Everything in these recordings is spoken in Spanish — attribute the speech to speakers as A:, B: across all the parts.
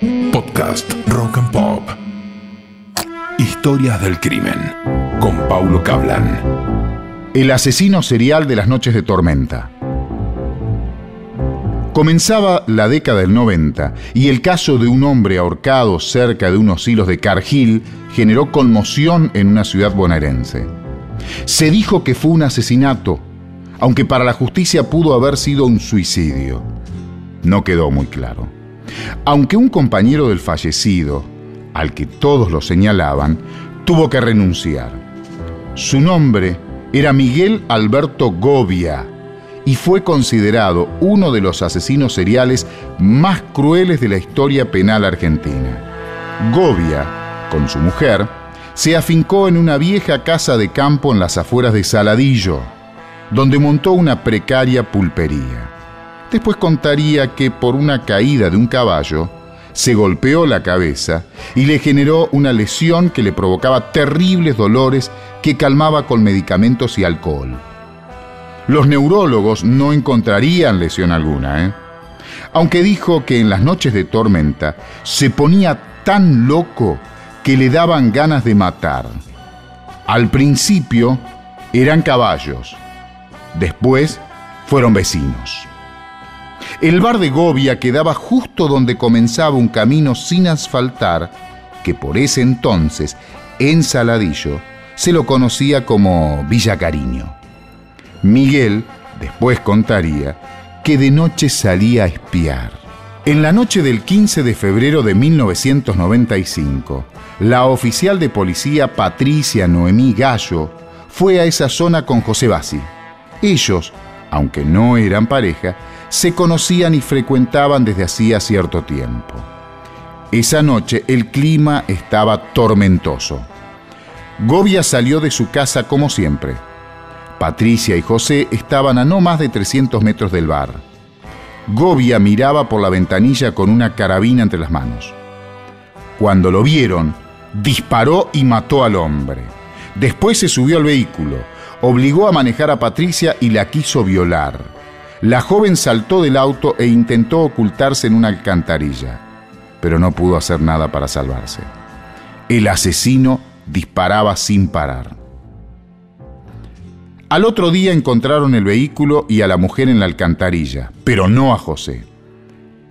A: Podcast Rock and Pop. Historias del crimen con Paulo Cablan.
B: El asesino serial de las noches de tormenta. Comenzaba la década del 90 y el caso de un hombre ahorcado cerca de unos hilos de Cargill generó conmoción en una ciudad bonaerense. Se dijo que fue un asesinato, aunque para la justicia pudo haber sido un suicidio. No quedó muy claro. Aunque un compañero del fallecido, al que todos lo señalaban, tuvo que renunciar. Su nombre era Miguel Alberto Govia y fue considerado uno de los asesinos seriales más crueles de la historia penal argentina. Govia, con su mujer, se afincó en una vieja casa de campo en las afueras de Saladillo, donde montó una precaria pulpería. Después contaría que por una caída de un caballo, se golpeó la cabeza y le generó una lesión que le provocaba terribles dolores que calmaba con medicamentos y alcohol. Los neurólogos no encontrarían lesión alguna, ¿eh? aunque dijo que en las noches de tormenta se ponía tan loco que le daban ganas de matar. Al principio eran caballos, después fueron vecinos. El bar de Govia quedaba justo donde comenzaba un camino sin asfaltar que por ese entonces, en Saladillo, se lo conocía como Villa Cariño. Miguel después contaría que de noche salía a espiar. En la noche del 15 de febrero de 1995, la oficial de policía Patricia Noemí Gallo fue a esa zona con José Bassi. Ellos, aunque no eran pareja, se conocían y frecuentaban desde hacía cierto tiempo. Esa noche el clima estaba tormentoso. Govia salió de su casa como siempre Patricia y José estaban a no más de 300 metros del bar. Govia miraba por la ventanilla con una carabina entre las manos. Cuando lo vieron, disparó y mató al hombre. Después se subió al vehículo, obligó a manejar a Patricia y la quiso violar. La joven saltó del auto e intentó ocultarse en una alcantarilla, pero no pudo hacer nada para salvarse. El asesino disparaba sin parar. Al otro día encontraron el vehículo y a la mujer en la alcantarilla, pero no a José.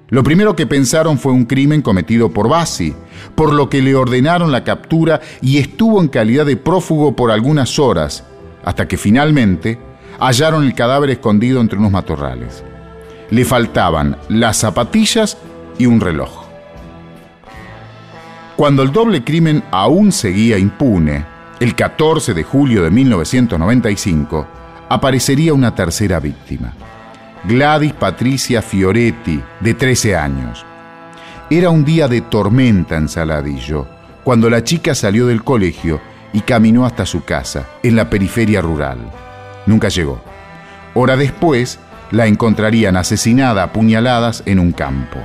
B: Lo primero que pensaron fue un crimen cometido por Bassi, por lo que le ordenaron la captura y estuvo en calidad de prófugo por algunas horas, hasta que finalmente hallaron el cadáver escondido entre unos matorrales. Le faltaban las zapatillas y un reloj. Cuando el doble crimen aún seguía impune, el 14 de julio de 1995 aparecería una tercera víctima, Gladys Patricia Fioretti, de 13 años. Era un día de tormenta en Saladillo, cuando la chica salió del colegio y caminó hasta su casa, en la periferia rural. Nunca llegó. Hora después, la encontrarían asesinada a puñaladas en un campo.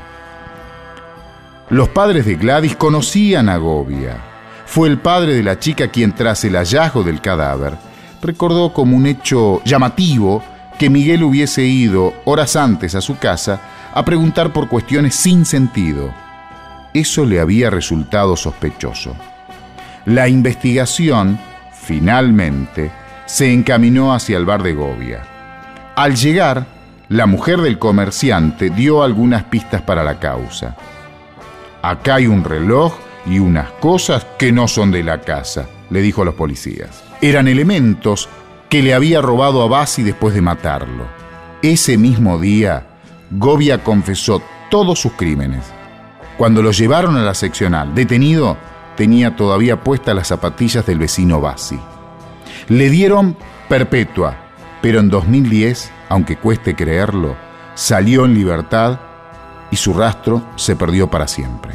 B: Los padres de Gladys conocían a Govia fue el padre de la chica quien tras el hallazgo del cadáver recordó como un hecho llamativo que Miguel hubiese ido horas antes a su casa a preguntar por cuestiones sin sentido. Eso le había resultado sospechoso. La investigación, finalmente, se encaminó hacia el bar de Govia. Al llegar, la mujer del comerciante dio algunas pistas para la causa. Acá hay un reloj y unas cosas que no son de la casa, le dijo a los policías. Eran elementos que le había robado a Basi después de matarlo. Ese mismo día, Govia confesó todos sus crímenes. Cuando lo llevaron a la seccional, detenido, tenía todavía puestas las zapatillas del vecino Basi. Le dieron perpetua, pero en 2010, aunque cueste creerlo, salió en libertad y su rastro se perdió para siempre.